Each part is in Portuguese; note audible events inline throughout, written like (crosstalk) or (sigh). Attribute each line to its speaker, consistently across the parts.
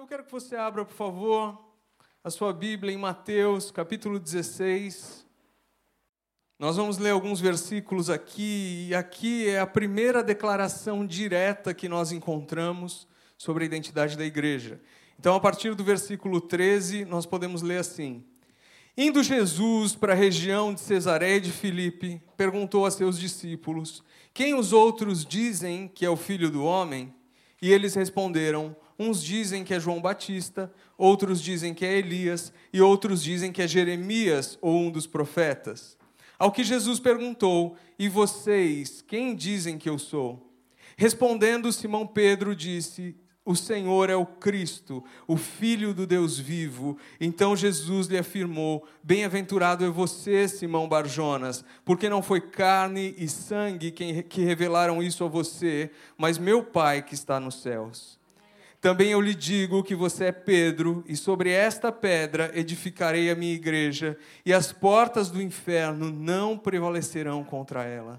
Speaker 1: Então eu quero que você abra, por favor, a sua Bíblia em Mateus, capítulo 16. Nós vamos ler alguns versículos aqui, e aqui é a primeira declaração direta que nós encontramos sobre a identidade da igreja. Então, a partir do versículo 13, nós podemos ler assim: Indo Jesus para a região de Cesareia de Filipe, perguntou a seus discípulos: Quem os outros dizem que é o filho do homem? E eles responderam: Uns dizem que é João Batista, outros dizem que é Elias, e outros dizem que é Jeremias ou um dos profetas. Ao que Jesus perguntou: E vocês, quem dizem que eu sou? Respondendo, Simão Pedro disse: o Senhor é o Cristo, o Filho do Deus vivo. Então Jesus lhe afirmou: Bem-aventurado é você, Simão Barjonas, porque não foi carne e sangue que revelaram isso a você, mas meu Pai que está nos céus. Também eu lhe digo que você é Pedro, e sobre esta pedra edificarei a minha igreja, e as portas do inferno não prevalecerão contra ela.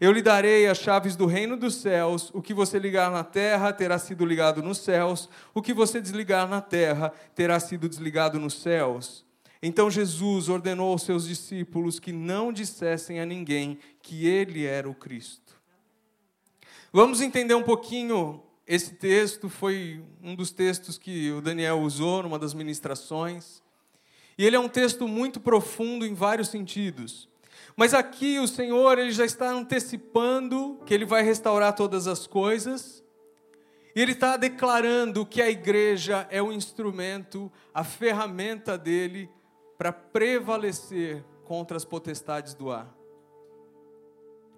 Speaker 1: Eu lhe darei as chaves do reino dos céus. O que você ligar na terra terá sido ligado nos céus. O que você desligar na terra terá sido desligado nos céus. Então Jesus ordenou aos seus discípulos que não dissessem a ninguém que ele era o Cristo. Vamos entender um pouquinho esse texto. Foi um dos textos que o Daniel usou numa das ministrações. E ele é um texto muito profundo em vários sentidos. Mas aqui o Senhor ele já está antecipando que ele vai restaurar todas as coisas. E ele está declarando que a igreja é o instrumento, a ferramenta dele para prevalecer contra as potestades do ar.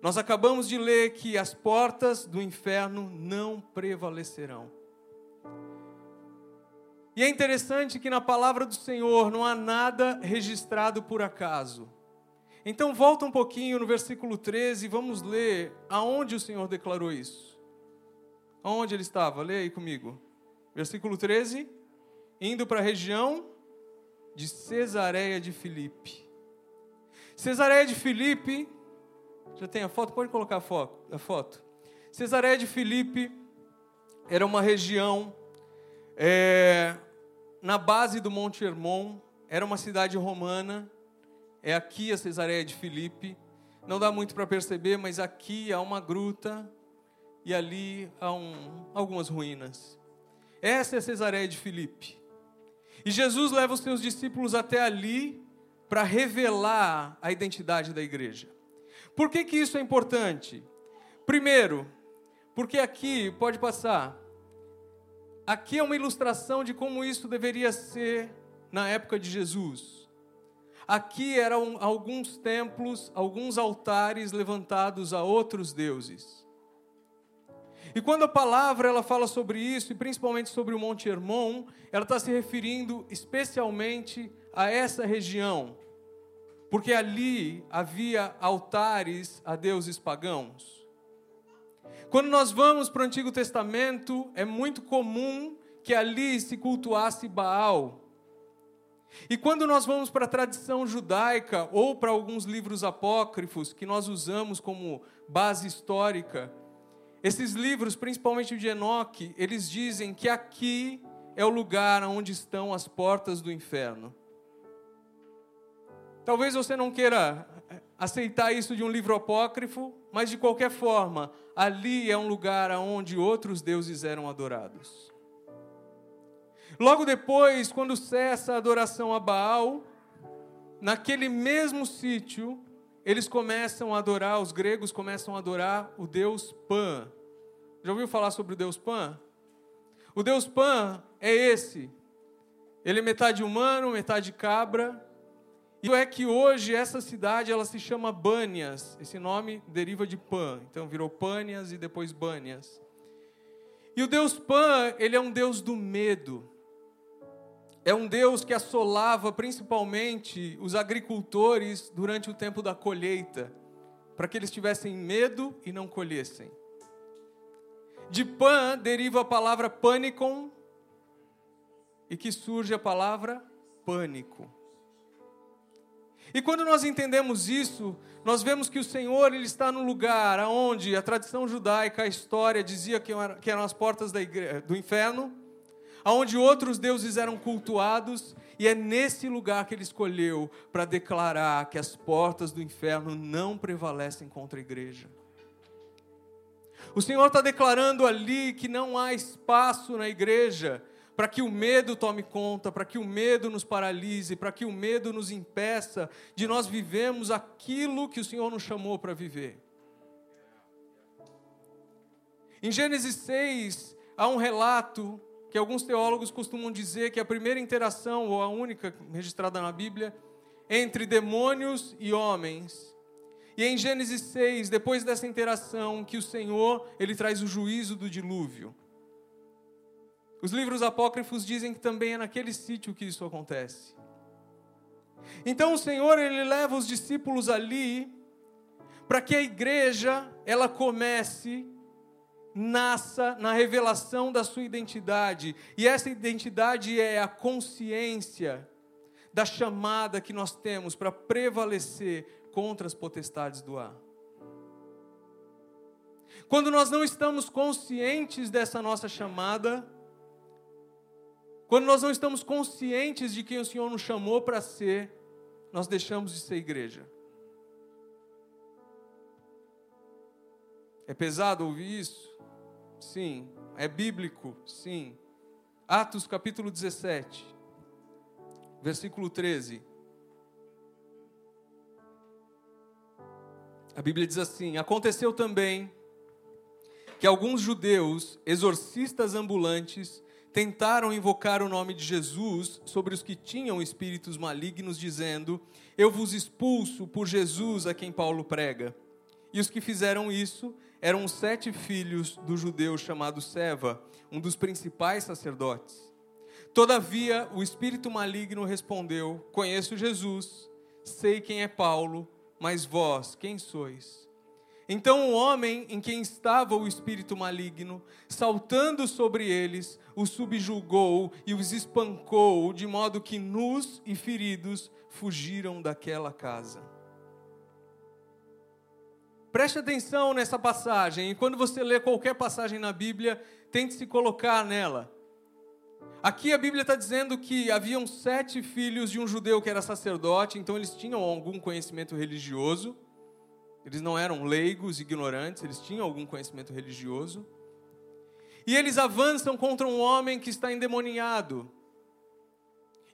Speaker 1: Nós acabamos de ler que as portas do inferno não prevalecerão. E é interessante que na palavra do Senhor não há nada registrado por acaso. Então volta um pouquinho no versículo 13 e vamos ler aonde o Senhor declarou isso. Aonde ele estava? Leia aí comigo. Versículo 13. Indo para a região de Cesareia de Filipe. Cesareia de Filipe, já tem a foto? Pode colocar a foto. Cesareia de Filipe era uma região é, na base do Monte Hermon, era uma cidade romana é aqui a Cesareia de Filipe. Não dá muito para perceber, mas aqui há uma gruta e ali há um, algumas ruínas. Essa é a Cesareia de Filipe. E Jesus leva os seus discípulos até ali para revelar a identidade da igreja. Por que, que isso é importante? Primeiro, porque aqui, pode passar, aqui é uma ilustração de como isso deveria ser na época de Jesus. Aqui eram alguns templos, alguns altares levantados a outros deuses. E quando a palavra ela fala sobre isso, e principalmente sobre o Monte Hermon, ela está se referindo especialmente a essa região, porque ali havia altares a deuses pagãos. Quando nós vamos para o Antigo Testamento, é muito comum que ali se cultuasse Baal, e quando nós vamos para a tradição judaica ou para alguns livros apócrifos que nós usamos como base histórica, esses livros, principalmente o de Enoque, eles dizem que aqui é o lugar onde estão as portas do inferno. Talvez você não queira aceitar isso de um livro apócrifo, mas de qualquer forma, ali é um lugar onde outros deuses eram adorados. Logo depois, quando cessa a adoração a Baal, naquele mesmo sítio, eles começam a adorar, os gregos começam a adorar o deus Pan. Já ouviu falar sobre o deus Pan? O deus Pan é esse. Ele é metade humano, metade cabra. E é que hoje essa cidade ela se chama Bânias. Esse nome deriva de Pan. Então virou Pânias e depois Bânias. E o deus Pan, ele é um deus do medo é um Deus que assolava principalmente os agricultores durante o tempo da colheita, para que eles tivessem medo e não colhessem. De pan deriva a palavra panicon, e que surge a palavra pânico. E quando nós entendemos isso, nós vemos que o Senhor ele está no lugar onde a tradição judaica, a história dizia que eram as portas igreja, do inferno, aonde outros deuses eram cultuados, e é nesse lugar que ele escolheu para declarar que as portas do inferno não prevalecem contra a igreja. O Senhor está declarando ali que não há espaço na igreja para que o medo tome conta, para que o medo nos paralise, para que o medo nos impeça de nós vivemos aquilo que o Senhor nos chamou para viver. Em Gênesis 6, há um relato que alguns teólogos costumam dizer que é a primeira interação, ou a única registrada na Bíblia, entre demônios e homens. E em Gênesis 6, depois dessa interação, que o Senhor, ele traz o juízo do dilúvio. Os livros apócrifos dizem que também é naquele sítio que isso acontece. Então o Senhor, ele leva os discípulos ali para que a igreja ela comece nasça na revelação da sua identidade. E essa identidade é a consciência da chamada que nós temos para prevalecer contra as potestades do ar. Quando nós não estamos conscientes dessa nossa chamada, quando nós não estamos conscientes de quem o Senhor nos chamou para ser, nós deixamos de ser igreja. É pesado ouvir isso? Sim. É bíblico? Sim. Atos capítulo 17, versículo 13. A Bíblia diz assim: Aconteceu também que alguns judeus, exorcistas ambulantes, tentaram invocar o nome de Jesus sobre os que tinham espíritos malignos, dizendo: Eu vos expulso por Jesus a quem Paulo prega. E os que fizeram isso eram os sete filhos do judeu chamado Seva, um dos principais sacerdotes. Todavia, o espírito maligno respondeu: Conheço Jesus, sei quem é Paulo, mas vós, quem sois? Então o homem em quem estava o espírito maligno, saltando sobre eles, os subjugou e os espancou, de modo que nus e feridos fugiram daquela casa. Preste atenção nessa passagem, e quando você lê qualquer passagem na Bíblia, tente se colocar nela. Aqui a Bíblia está dizendo que haviam sete filhos de um judeu que era sacerdote, então eles tinham algum conhecimento religioso. Eles não eram leigos, ignorantes, eles tinham algum conhecimento religioso. E eles avançam contra um homem que está endemoniado.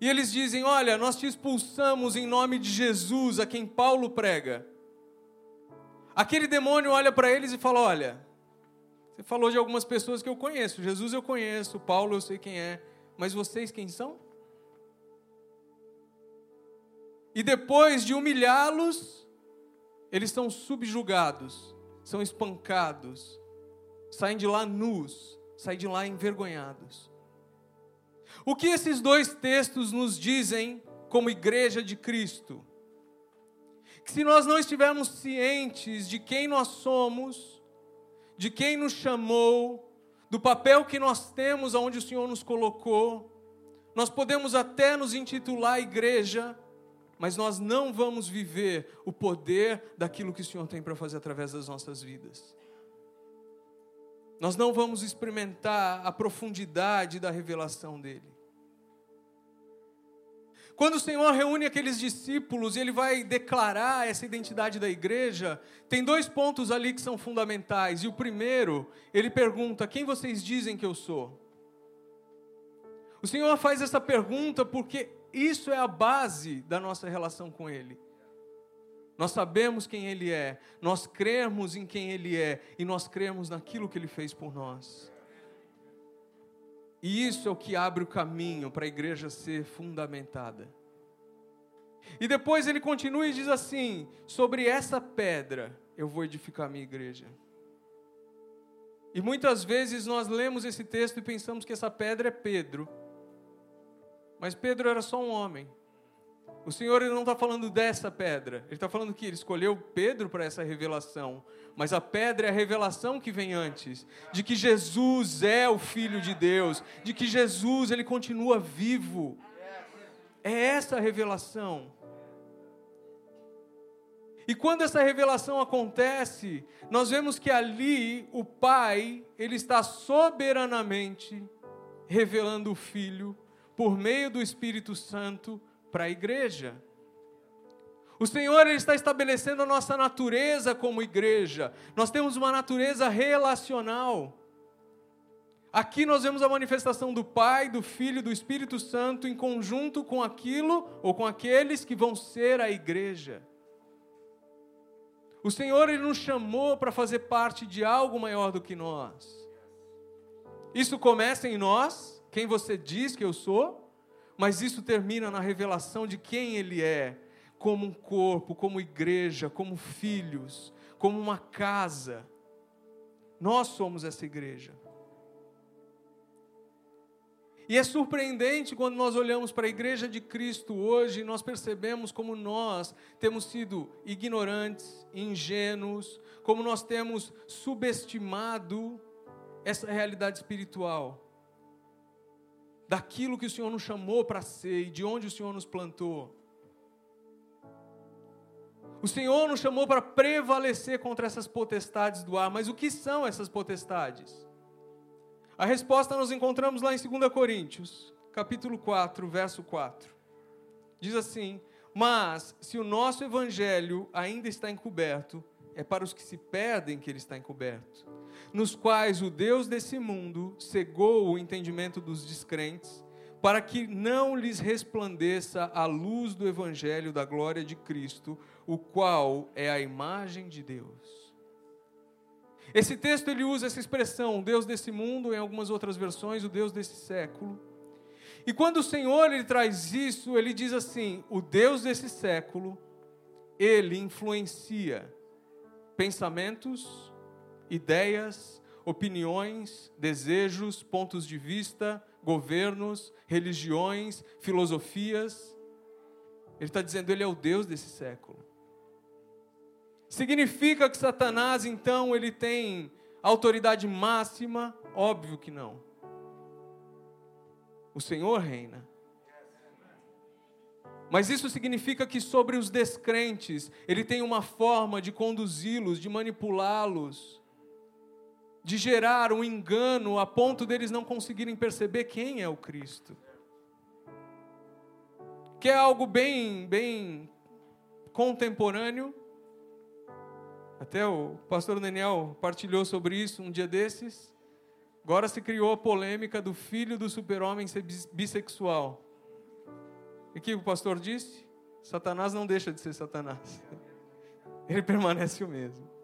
Speaker 1: E eles dizem: Olha, nós te expulsamos em nome de Jesus, a quem Paulo prega. Aquele demônio olha para eles e fala: Olha, você falou de algumas pessoas que eu conheço. Jesus eu conheço, Paulo eu sei quem é, mas vocês quem são? E depois de humilhá-los, eles são subjugados, são espancados, saem de lá nus, saem de lá envergonhados. O que esses dois textos nos dizem como igreja de Cristo? que se nós não estivermos cientes de quem nós somos, de quem nos chamou, do papel que nós temos aonde o Senhor nos colocou, nós podemos até nos intitular igreja, mas nós não vamos viver o poder daquilo que o Senhor tem para fazer através das nossas vidas. Nós não vamos experimentar a profundidade da revelação dele. Quando o Senhor reúne aqueles discípulos e ele vai declarar essa identidade da igreja, tem dois pontos ali que são fundamentais. E o primeiro, ele pergunta: Quem vocês dizem que eu sou? O Senhor faz essa pergunta porque isso é a base da nossa relação com Ele. Nós sabemos quem Ele é, nós cremos em quem Ele é e nós cremos naquilo que Ele fez por nós. E isso é o que abre o caminho para a igreja ser fundamentada. E depois ele continua e diz assim: sobre essa pedra eu vou edificar a minha igreja. E muitas vezes nós lemos esse texto e pensamos que essa pedra é Pedro. Mas Pedro era só um homem. O Senhor ele não está falando dessa pedra. Ele está falando que ele escolheu Pedro para essa revelação. Mas a pedra é a revelação que vem antes. De que Jesus é o Filho de Deus. De que Jesus ele continua vivo. É essa a revelação. E quando essa revelação acontece, nós vemos que ali o Pai, ele está soberanamente revelando o Filho por meio do Espírito Santo para a igreja. O Senhor ele está estabelecendo a nossa natureza como igreja. Nós temos uma natureza relacional. Aqui nós vemos a manifestação do Pai, do Filho do Espírito Santo em conjunto com aquilo ou com aqueles que vão ser a igreja. O Senhor ele nos chamou para fazer parte de algo maior do que nós. Isso começa em nós, quem você diz que eu sou, mas isso termina na revelação de quem ele é, como um corpo, como igreja, como filhos, como uma casa. Nós somos essa igreja. E é surpreendente quando nós olhamos para a igreja de Cristo hoje nós percebemos como nós temos sido ignorantes, ingênuos, como nós temos subestimado essa realidade espiritual. Daquilo que o Senhor nos chamou para ser e de onde o Senhor nos plantou. O Senhor nos chamou para prevalecer contra essas potestades do ar, mas o que são essas potestades? A resposta nós encontramos lá em 2 Coríntios, capítulo 4, verso 4. Diz assim: Mas se o nosso evangelho ainda está encoberto, é para os que se perdem que ele está encoberto, nos quais o Deus desse mundo cegou o entendimento dos descrentes, para que não lhes resplandeça a luz do evangelho da glória de Cristo, o qual é a imagem de Deus. Esse texto ele usa essa expressão, Deus desse mundo, em algumas outras versões, o Deus desse século. E quando o Senhor ele traz isso, ele diz assim: o Deus desse século, ele influencia pensamentos, ideias, opiniões, desejos, pontos de vista, governos, religiões, filosofias. Ele está dizendo, ele é o Deus desse século. Significa que Satanás, então, ele tem autoridade máxima? Óbvio que não. O Senhor reina. Mas isso significa que sobre os descrentes, ele tem uma forma de conduzi-los, de manipulá-los, de gerar um engano a ponto deles não conseguirem perceber quem é o Cristo. Que é algo bem, bem contemporâneo, até o pastor Daniel partilhou sobre isso um dia desses. Agora se criou a polêmica do filho do super-homem ser bissexual. E o que o pastor disse? Satanás não deixa de ser Satanás. (laughs) Ele permanece o mesmo.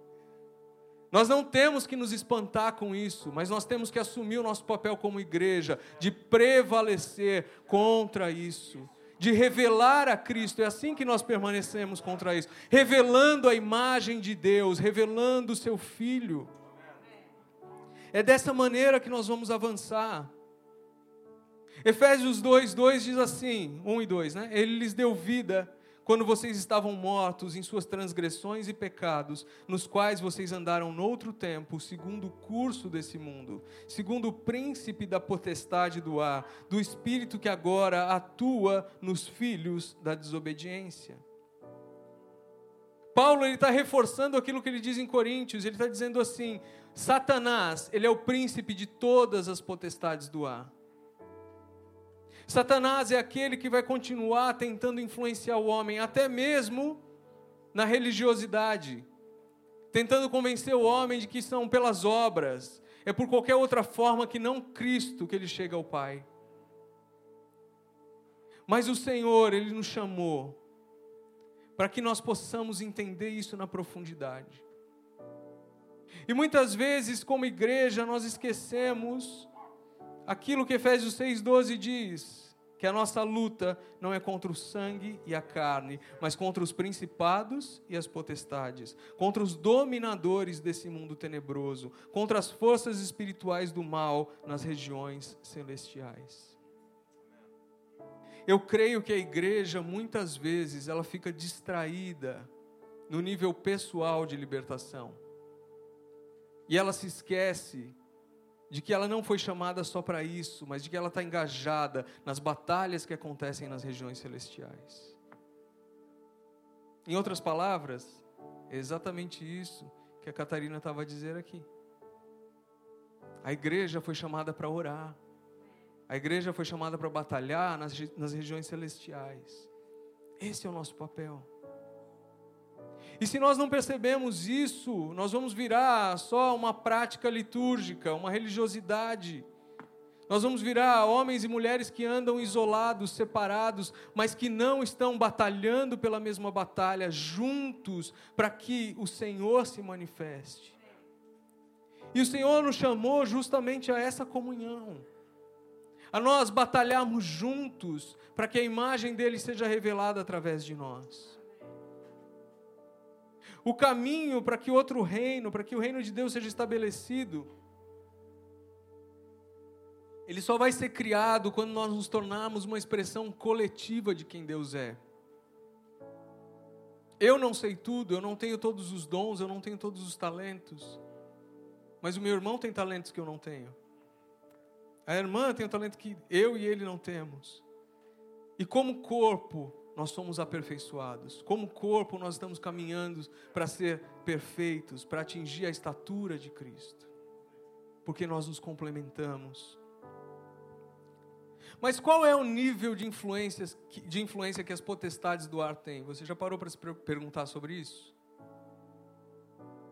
Speaker 1: Nós não temos que nos espantar com isso, mas nós temos que assumir o nosso papel como igreja, de prevalecer contra isso de revelar a Cristo. É assim que nós permanecemos contra isso, revelando a imagem de Deus, revelando o seu Filho. É dessa maneira que nós vamos avançar. Efésios 2, 2 diz assim, 1 e 2, né? Ele lhes deu vida quando vocês estavam mortos em suas transgressões e pecados, nos quais vocês andaram noutro tempo, segundo o curso desse mundo, segundo o príncipe da potestade do ar, do espírito que agora atua nos filhos da desobediência. Paulo está reforçando aquilo que ele diz em Coríntios. Ele está dizendo assim: Satanás ele é o príncipe de todas as potestades do ar. Satanás é aquele que vai continuar tentando influenciar o homem, até mesmo na religiosidade, tentando convencer o homem de que são pelas obras, é por qualquer outra forma que não Cristo que ele chega ao Pai. Mas o Senhor, Ele nos chamou para que nós possamos entender isso na profundidade. E muitas vezes, como igreja, nós esquecemos aquilo que Efésios 6,12 diz: que a nossa luta não é contra o sangue e a carne, mas contra os principados e as potestades, contra os dominadores desse mundo tenebroso, contra as forças espirituais do mal nas regiões celestiais. Eu creio que a igreja muitas vezes ela fica distraída no nível pessoal de libertação. E ela se esquece de que ela não foi chamada só para isso, mas de que ela está engajada nas batalhas que acontecem nas regiões celestiais. Em outras palavras, é exatamente isso que a Catarina estava a dizer aqui. A igreja foi chamada para orar. A igreja foi chamada para batalhar nas, nas regiões celestiais. Esse é o nosso papel. E se nós não percebemos isso, nós vamos virar só uma prática litúrgica, uma religiosidade. Nós vamos virar homens e mulheres que andam isolados, separados, mas que não estão batalhando pela mesma batalha, juntos, para que o Senhor se manifeste. E o Senhor nos chamou justamente a essa comunhão, a nós batalharmos juntos, para que a imagem dele seja revelada através de nós. O caminho para que outro reino, para que o reino de Deus seja estabelecido, ele só vai ser criado quando nós nos tornarmos uma expressão coletiva de quem Deus é. Eu não sei tudo, eu não tenho todos os dons, eu não tenho todos os talentos. Mas o meu irmão tem talentos que eu não tenho. A irmã tem um talento que eu e ele não temos. E como corpo, nós somos aperfeiçoados. Como corpo, nós estamos caminhando para ser perfeitos, para atingir a estatura de Cristo. Porque nós nos complementamos. Mas qual é o nível de, influências, de influência que as potestades do ar têm? Você já parou para se perguntar sobre isso?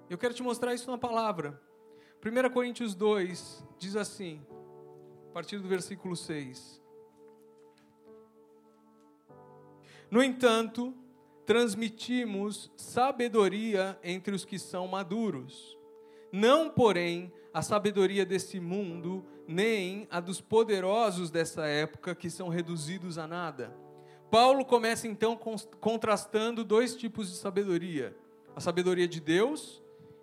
Speaker 1: Eu quero te mostrar isso na palavra. 1 Coríntios 2 diz assim, a partir do versículo 6. No entanto, transmitimos sabedoria entre os que são maduros, não, porém, a sabedoria desse mundo, nem a dos poderosos dessa época que são reduzidos a nada. Paulo começa então contrastando dois tipos de sabedoria: a sabedoria de Deus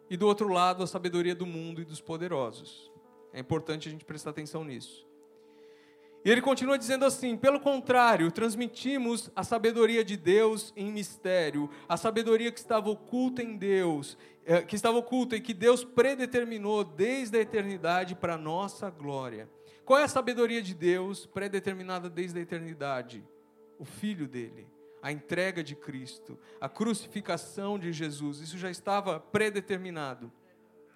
Speaker 1: e do outro lado a sabedoria do mundo e dos poderosos. É importante a gente prestar atenção nisso. E ele continua dizendo assim: pelo contrário, transmitimos a sabedoria de Deus em mistério, a sabedoria que estava oculta em Deus é, que estava oculta e que Deus predeterminou desde a eternidade para nossa glória. Qual é a sabedoria de Deus predeterminada desde a eternidade? O Filho dele, a entrega de Cristo, a crucificação de Jesus, isso já estava predeterminado.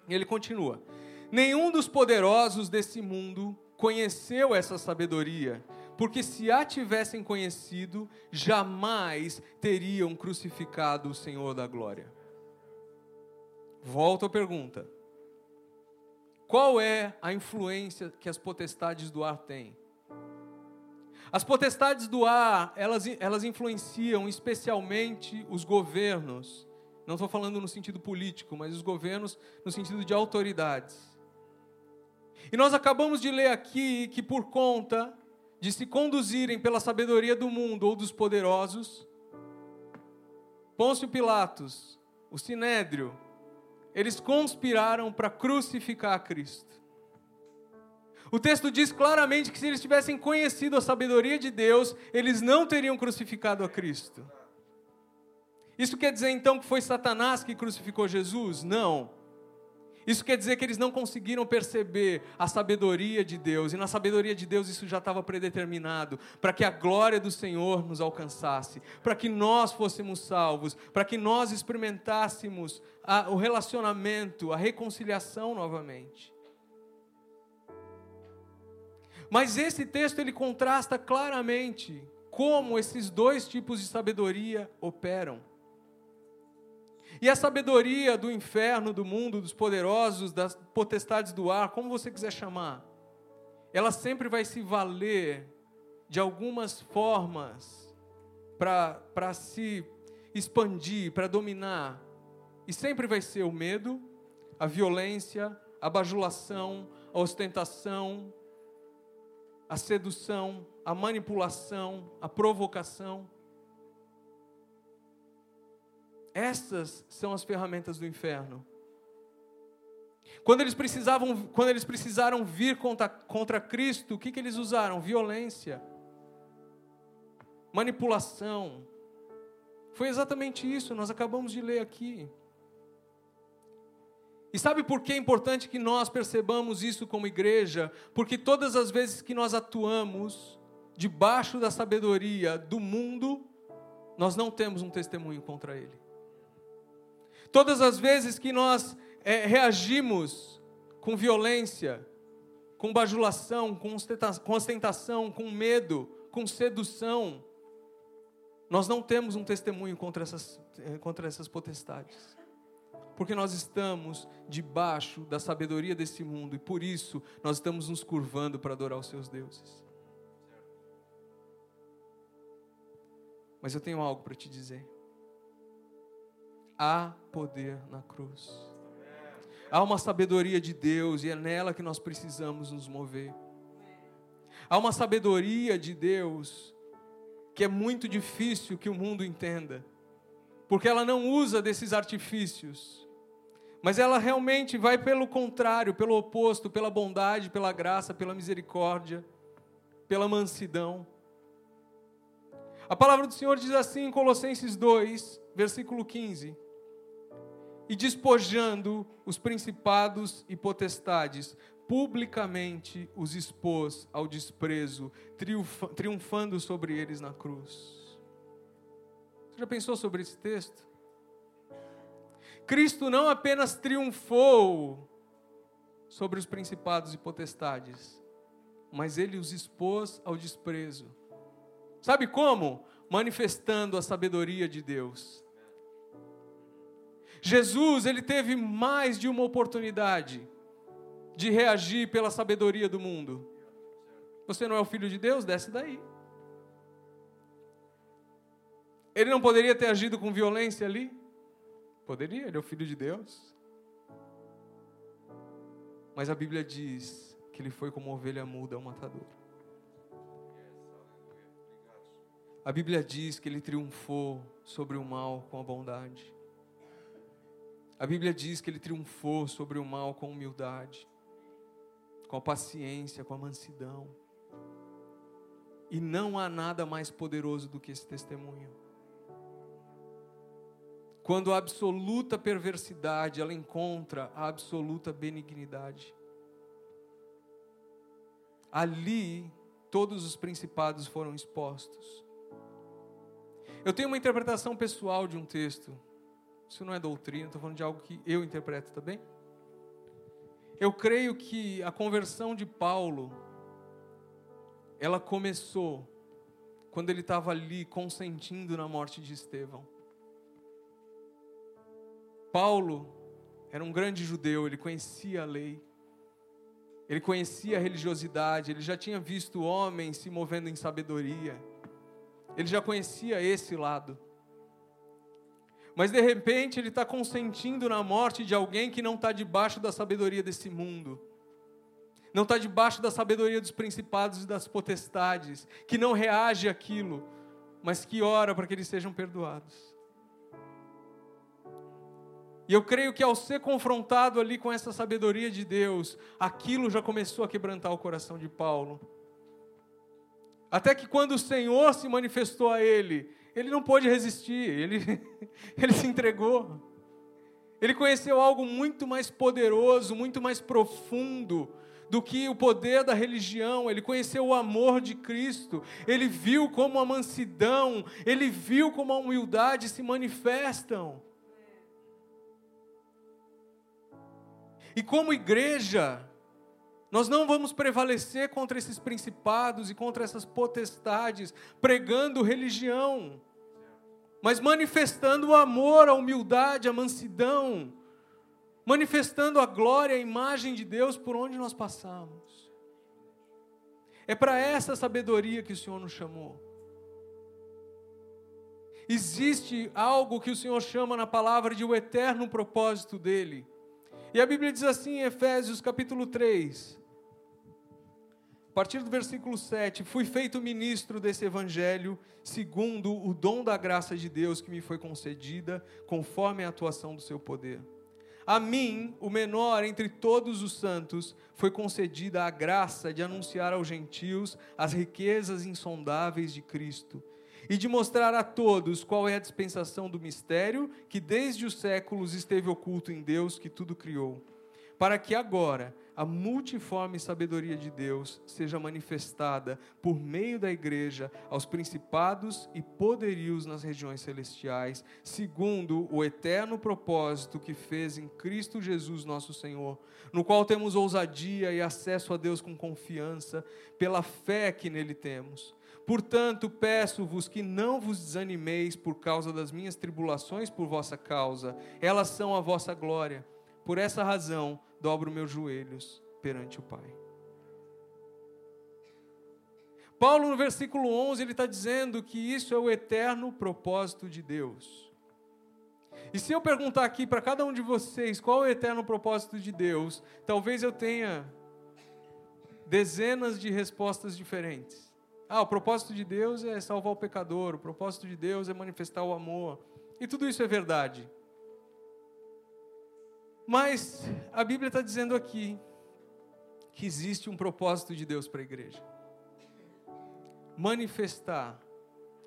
Speaker 1: E ele continua: Nenhum dos poderosos desse mundo conheceu essa sabedoria, porque se a tivessem conhecido, jamais teriam crucificado o Senhor da glória. Volto à pergunta: qual é a influência que as potestades do ar têm? As potestades do ar, elas, elas influenciam especialmente os governos. Não estou falando no sentido político, mas os governos no sentido de autoridades. E nós acabamos de ler aqui que, por conta de se conduzirem pela sabedoria do mundo ou dos poderosos, Pôncio Pilatos, o Sinédrio, eles conspiraram para crucificar Cristo. O texto diz claramente que se eles tivessem conhecido a sabedoria de Deus, eles não teriam crucificado a Cristo. Isso quer dizer então que foi Satanás que crucificou Jesus? Não. Isso quer dizer que eles não conseguiram perceber a sabedoria de Deus, e na sabedoria de Deus isso já estava predeterminado, para que a glória do Senhor nos alcançasse, para que nós fôssemos salvos, para que nós experimentássemos a, o relacionamento, a reconciliação novamente. Mas esse texto ele contrasta claramente como esses dois tipos de sabedoria operam. E a sabedoria do inferno, do mundo, dos poderosos, das potestades do ar, como você quiser chamar, ela sempre vai se valer de algumas formas para se expandir, para dominar. E sempre vai ser o medo, a violência, a bajulação, a ostentação, a sedução, a manipulação, a provocação. Essas são as ferramentas do inferno. Quando eles precisavam, quando eles precisaram vir contra, contra Cristo, o que, que eles usaram? Violência, manipulação. Foi exatamente isso, nós acabamos de ler aqui. E sabe por que é importante que nós percebamos isso como igreja? Porque todas as vezes que nós atuamos debaixo da sabedoria do mundo, nós não temos um testemunho contra ele. Todas as vezes que nós é, reagimos com violência, com bajulação, com ostentação, com medo, com sedução. Nós não temos um testemunho contra essas, eh, contra essas potestades. Porque nós estamos debaixo da sabedoria desse mundo e por isso nós estamos nos curvando para adorar os seus deuses. Mas eu tenho algo para te dizer. Há poder na cruz. Há uma sabedoria de Deus e é nela que nós precisamos nos mover. Há uma sabedoria de Deus que é muito difícil que o mundo entenda, porque ela não usa desses artifícios, mas ela realmente vai pelo contrário, pelo oposto, pela bondade, pela graça, pela misericórdia, pela mansidão. A palavra do Senhor diz assim em Colossenses 2, versículo 15: e despojando os principados e potestades, publicamente os expôs ao desprezo, triunfando sobre eles na cruz. Você já pensou sobre esse texto? Cristo não apenas triunfou sobre os principados e potestades, mas ele os expôs ao desprezo. Sabe como? Manifestando a sabedoria de Deus Jesus, ele teve mais de uma oportunidade de reagir pela sabedoria do mundo. Você não é o filho de Deus? Desce daí. Ele não poderia ter agido com violência ali? Poderia, ele é o filho de Deus. Mas a Bíblia diz que ele foi como ovelha muda ao matador. A Bíblia diz que ele triunfou sobre o mal com a bondade. A Bíblia diz que ele triunfou sobre o mal com humildade, com a paciência, com a mansidão. E não há nada mais poderoso do que esse testemunho. Quando a absoluta perversidade ela encontra a absoluta benignidade. Ali todos os principados foram expostos. Eu tenho uma interpretação pessoal de um texto isso não é doutrina, estou falando de algo que eu interpreto também. Tá eu creio que a conversão de Paulo, ela começou quando ele estava ali consentindo na morte de Estevão. Paulo era um grande judeu, ele conhecia a lei, ele conhecia a religiosidade, ele já tinha visto homens se movendo em sabedoria, ele já conhecia esse lado. Mas de repente ele está consentindo na morte de alguém que não está debaixo da sabedoria desse mundo, não está debaixo da sabedoria dos principados e das potestades, que não reage àquilo, mas que ora para que eles sejam perdoados. E eu creio que ao ser confrontado ali com essa sabedoria de Deus, aquilo já começou a quebrantar o coração de Paulo. Até que quando o Senhor se manifestou a ele, ele não pôde resistir, ele, (laughs) ele se entregou. Ele conheceu algo muito mais poderoso, muito mais profundo do que o poder da religião. Ele conheceu o amor de Cristo. Ele viu como a mansidão, ele viu como a humildade se manifestam. E como igreja, nós não vamos prevalecer contra esses principados e contra essas potestades, pregando religião, mas manifestando o amor, a humildade, a mansidão, manifestando a glória, a imagem de Deus por onde nós passamos. É para essa sabedoria que o Senhor nos chamou. Existe algo que o Senhor chama na palavra de o eterno propósito dele. E a Bíblia diz assim em Efésios capítulo 3, a partir do versículo 7, fui feito ministro desse evangelho, segundo o dom da graça de Deus que me foi concedida, conforme a atuação do seu poder. A mim, o menor entre todos os santos, foi concedida a graça de anunciar aos gentios as riquezas insondáveis de Cristo e de mostrar a todos qual é a dispensação do mistério que desde os séculos esteve oculto em Deus que tudo criou para que agora a multiforme sabedoria de Deus seja manifestada por meio da igreja aos principados e poderios nas regiões celestiais, segundo o eterno propósito que fez em Cristo Jesus nosso Senhor, no qual temos ousadia e acesso a Deus com confiança, pela fé que nele temos. Portanto, peço-vos que não vos desanimeis por causa das minhas tribulações por vossa causa, elas são a vossa glória. Por essa razão, dobro meus joelhos perante o Pai. Paulo, no versículo 11, ele está dizendo que isso é o eterno propósito de Deus. E se eu perguntar aqui para cada um de vocês qual é o eterno propósito de Deus, talvez eu tenha dezenas de respostas diferentes. Ah, o propósito de Deus é salvar o pecador, o propósito de Deus é manifestar o amor. E tudo isso é verdade. Mas a Bíblia está dizendo aqui que existe um propósito de Deus para a igreja manifestar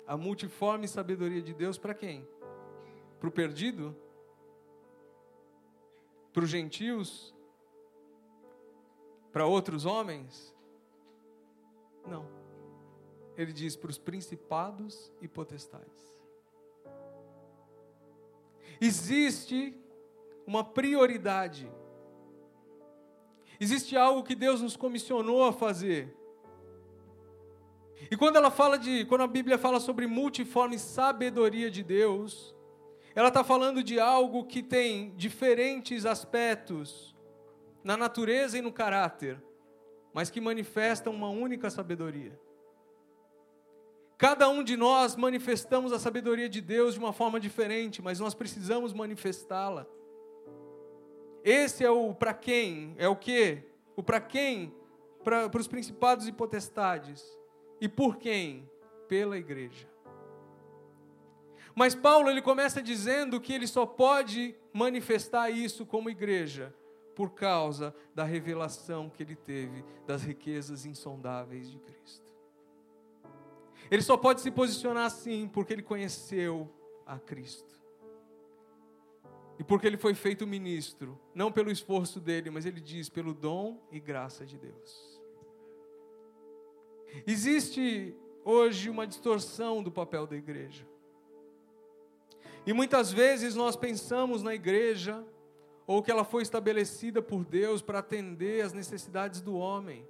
Speaker 1: a multiforme sabedoria de Deus para quem? Para o perdido? Para os gentios? Para outros homens? Não. Ele diz para os principados e potestades. Existe uma prioridade. Existe algo que Deus nos comissionou a fazer. E quando ela fala de, quando a Bíblia fala sobre multiforme sabedoria de Deus, ela está falando de algo que tem diferentes aspectos na natureza e no caráter, mas que manifestam uma única sabedoria. Cada um de nós manifestamos a sabedoria de Deus de uma forma diferente, mas nós precisamos manifestá-la. Esse é o para quem, é o que? O para quem? Para os principados e potestades. E por quem? Pela igreja. Mas Paulo ele começa dizendo que ele só pode manifestar isso como igreja por causa da revelação que ele teve das riquezas insondáveis de Cristo. Ele só pode se posicionar assim porque ele conheceu a Cristo. E porque ele foi feito ministro, não pelo esforço dele, mas ele diz pelo dom e graça de Deus. Existe hoje uma distorção do papel da igreja. E muitas vezes nós pensamos na igreja ou que ela foi estabelecida por Deus para atender às necessidades do homem.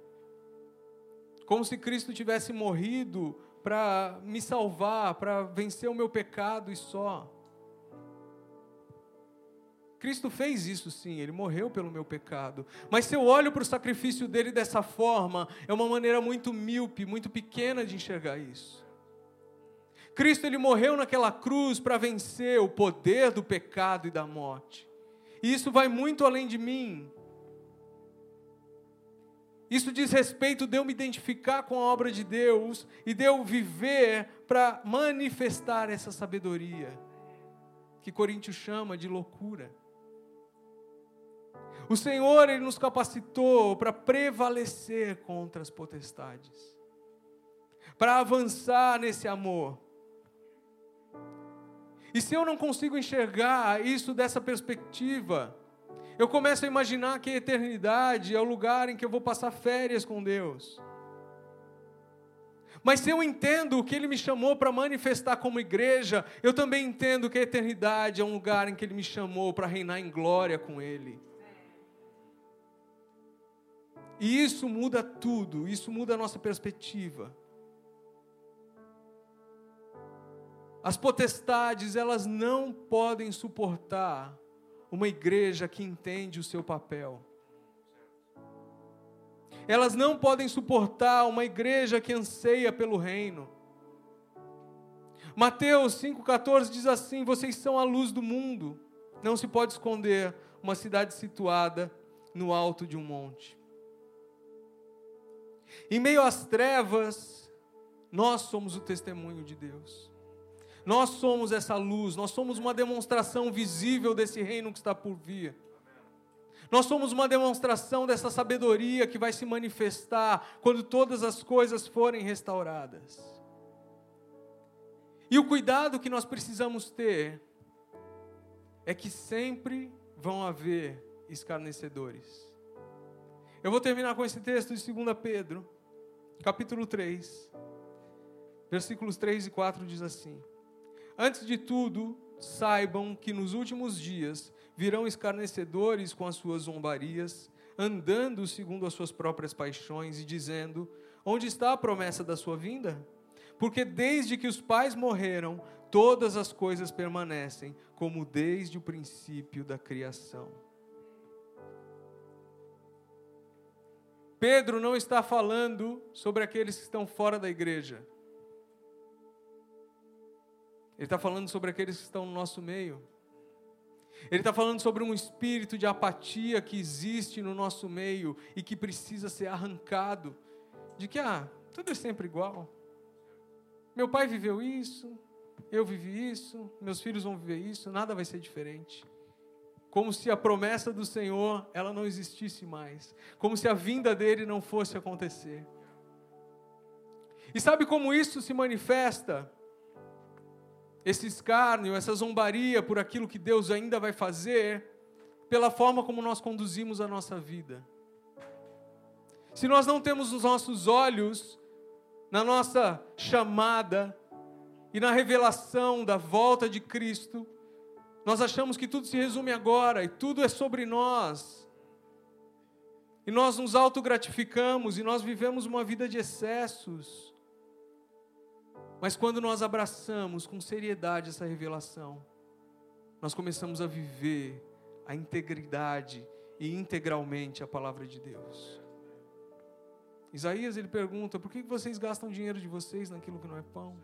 Speaker 1: Como se Cristo tivesse morrido para me salvar, para vencer o meu pecado e só. Cristo fez isso sim, ele morreu pelo meu pecado. Mas se eu olho para o sacrifício dele dessa forma, é uma maneira muito míope, muito pequena de enxergar isso. Cristo ele morreu naquela cruz para vencer o poder do pecado e da morte. E isso vai muito além de mim. Isso diz respeito de eu me identificar com a obra de Deus e de eu viver para manifestar essa sabedoria que Coríntios chama de loucura. O Senhor ele nos capacitou para prevalecer contra as potestades, para avançar nesse amor. E se eu não consigo enxergar isso dessa perspectiva, eu começo a imaginar que a eternidade é o lugar em que eu vou passar férias com Deus. Mas se eu entendo o que Ele me chamou para manifestar como igreja, eu também entendo que a eternidade é um lugar em que Ele me chamou para reinar em glória com Ele. E isso muda tudo, isso muda a nossa perspectiva. As potestades, elas não podem suportar uma igreja que entende o seu papel. Elas não podem suportar uma igreja que anseia pelo reino. Mateus 5,14 diz assim: Vocês são a luz do mundo. Não se pode esconder uma cidade situada no alto de um monte. Em meio às trevas, nós somos o testemunho de Deus. Nós somos essa luz, nós somos uma demonstração visível desse reino que está por vir. Nós somos uma demonstração dessa sabedoria que vai se manifestar quando todas as coisas forem restauradas. E o cuidado que nós precisamos ter é que sempre vão haver escarnecedores. Eu vou terminar com esse texto de 2 Pedro, capítulo 3, versículos 3 e 4 diz assim: Antes de tudo, saibam que nos últimos dias virão escarnecedores com as suas zombarias, andando segundo as suas próprias paixões e dizendo: Onde está a promessa da sua vinda? Porque desde que os pais morreram, todas as coisas permanecem como desde o princípio da criação. Pedro não está falando sobre aqueles que estão fora da igreja. Ele está falando sobre aqueles que estão no nosso meio. Ele está falando sobre um espírito de apatia que existe no nosso meio e que precisa ser arrancado. De que, ah, tudo é sempre igual. Meu pai viveu isso, eu vivi isso, meus filhos vão viver isso, nada vai ser diferente. Como se a promessa do Senhor, ela não existisse mais. Como se a vinda dele não fosse acontecer. E sabe como isso se manifesta? esse escárnio, essa zombaria por aquilo que Deus ainda vai fazer, pela forma como nós conduzimos a nossa vida. Se nós não temos os nossos olhos na nossa chamada e na revelação da volta de Cristo, nós achamos que tudo se resume agora e tudo é sobre nós. E nós nos autogratificamos e nós vivemos uma vida de excessos. Mas quando nós abraçamos com seriedade essa revelação, nós começamos a viver a integridade e integralmente a palavra de Deus. Isaías ele pergunta: por que vocês gastam dinheiro de vocês naquilo que não é pão?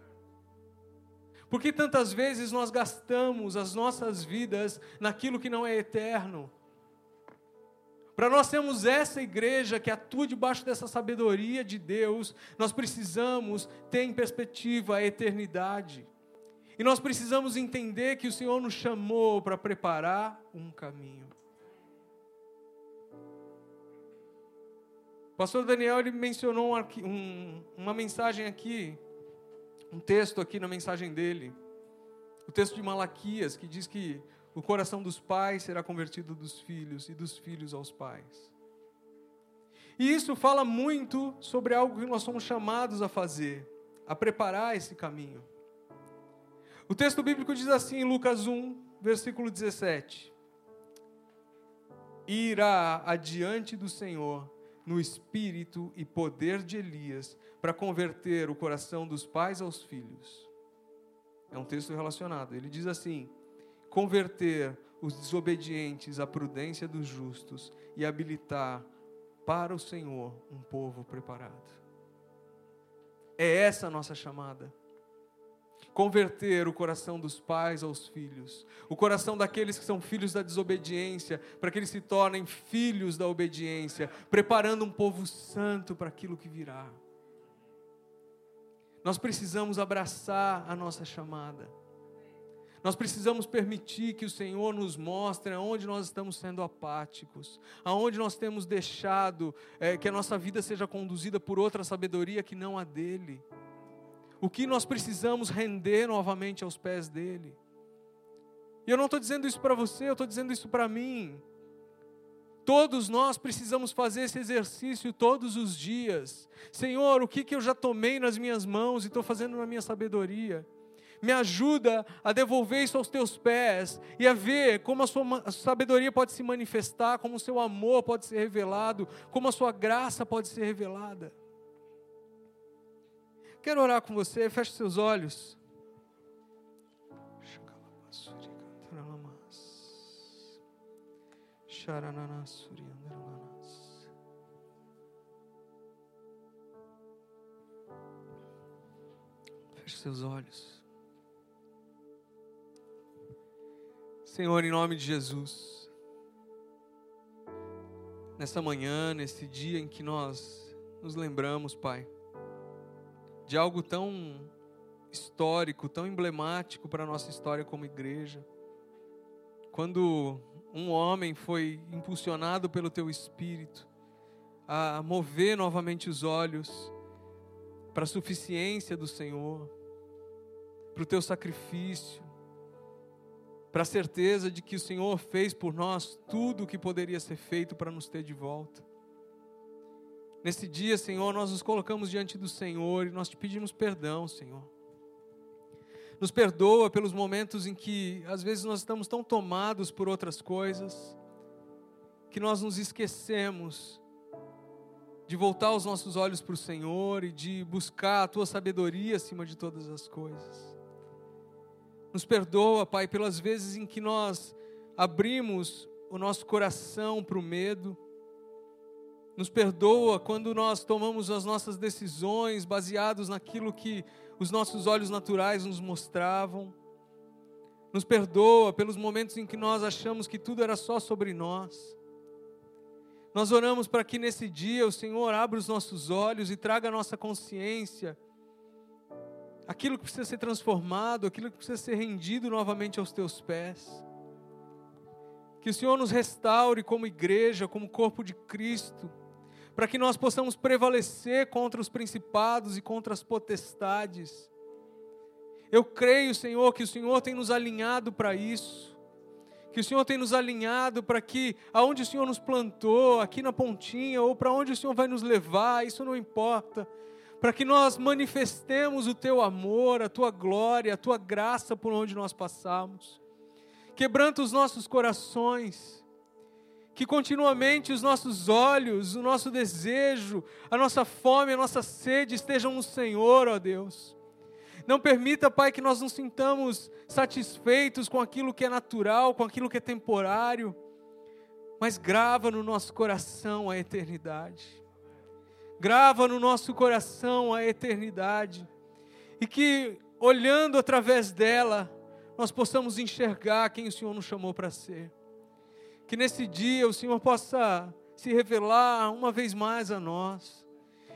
Speaker 1: Por que tantas vezes nós gastamos as nossas vidas naquilo que não é eterno? Para nós termos essa igreja que atua debaixo dessa sabedoria de Deus, nós precisamos ter em perspectiva a eternidade. E nós precisamos entender que o Senhor nos chamou para preparar um caminho. O pastor Daniel ele mencionou um, uma mensagem aqui, um texto aqui na mensagem dele, o texto de Malaquias, que diz que o coração dos pais será convertido dos filhos e dos filhos aos pais. E isso fala muito sobre algo que nós somos chamados a fazer, a preparar esse caminho. O texto bíblico diz assim em Lucas 1, versículo 17: Irá adiante do Senhor no espírito e poder de Elias para converter o coração dos pais aos filhos. É um texto relacionado. Ele diz assim: converter os desobedientes à prudência dos justos e habilitar para o Senhor um povo preparado. É essa a nossa chamada. Converter o coração dos pais aos filhos, o coração daqueles que são filhos da desobediência, para que eles se tornem filhos da obediência, preparando um povo santo para aquilo que virá. Nós precisamos abraçar a nossa chamada. Nós precisamos permitir que o Senhor nos mostre aonde nós estamos sendo apáticos, aonde nós temos deixado é, que a nossa vida seja conduzida por outra sabedoria que não a dele. O que nós precisamos render novamente aos pés dele. E eu não estou dizendo isso para você, eu estou dizendo isso para mim. Todos nós precisamos fazer esse exercício todos os dias. Senhor, o que, que eu já tomei nas minhas mãos e estou fazendo na minha sabedoria? me ajuda a devolver isso aos teus pés e a ver como a sua sabedoria pode se manifestar, como o seu amor pode ser revelado, como a sua graça pode ser revelada. Quero orar com você, feche seus olhos. Feche seus olhos. Senhor, em nome de Jesus, nesta manhã, nesse dia em que nós nos lembramos, Pai, de algo tão histórico, tão emblemático para a nossa história como igreja, quando um homem foi impulsionado pelo Teu Espírito a mover novamente os olhos para a suficiência do Senhor, para o Teu sacrifício, para a certeza de que o Senhor fez por nós tudo o que poderia ser feito para nos ter de volta. Nesse dia, Senhor, nós nos colocamos diante do Senhor e nós te pedimos perdão, Senhor. Nos perdoa pelos momentos em que, às vezes, nós estamos tão tomados por outras coisas, que nós nos esquecemos de voltar os nossos olhos para o Senhor e de buscar a tua sabedoria acima de todas as coisas. Nos perdoa, Pai, pelas vezes em que nós abrimos o nosso coração para o medo. Nos perdoa quando nós tomamos as nossas decisões baseados naquilo que os nossos olhos naturais nos mostravam. Nos perdoa pelos momentos em que nós achamos que tudo era só sobre nós. Nós oramos para que nesse dia o Senhor abra os nossos olhos e traga a nossa consciência aquilo que precisa ser transformado, aquilo que precisa ser rendido novamente aos teus pés. Que o Senhor nos restaure como igreja, como corpo de Cristo, para que nós possamos prevalecer contra os principados e contra as potestades. Eu creio, Senhor, que o Senhor tem nos alinhado para isso. Que o Senhor tem nos alinhado para que aonde o Senhor nos plantou, aqui na pontinha, ou para onde o Senhor vai nos levar, isso não importa para que nós manifestemos o teu amor, a tua glória, a tua graça por onde nós passamos. Quebranta os nossos corações, que continuamente os nossos olhos, o nosso desejo, a nossa fome, a nossa sede estejam no Senhor, ó Deus. Não permita, Pai, que nós nos sintamos satisfeitos com aquilo que é natural, com aquilo que é temporário, mas grava no nosso coração a eternidade grava no nosso coração a eternidade e que, olhando através dela, nós possamos enxergar quem o Senhor nos chamou para ser. Que nesse dia o Senhor possa se revelar uma vez mais a nós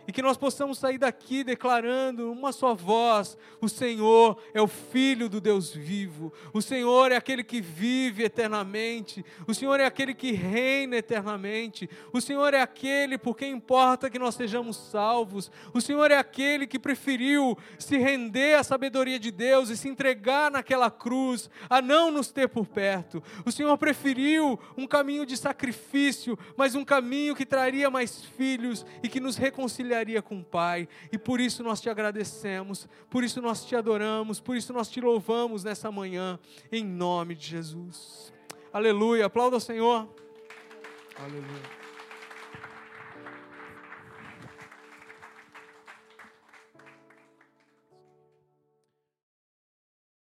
Speaker 1: e que nós possamos sair daqui declarando uma só voz: o Senhor é o Filho do Deus vivo, o Senhor é aquele que vive eternamente, o Senhor é aquele que reina eternamente, o Senhor é aquele por quem importa que nós sejamos salvos, o Senhor é aquele que preferiu se render à sabedoria de Deus e se entregar naquela cruz, a não nos ter por perto, o Senhor preferiu um caminho de sacrifício, mas um caminho que traria mais filhos e que nos reconciliaria com o Pai. E por isso nós te agradecemos, por isso nós te adoramos, por isso nós te louvamos nessa manhã, em nome de Jesus. Aleluia. Aplauda o Senhor. Aleluia.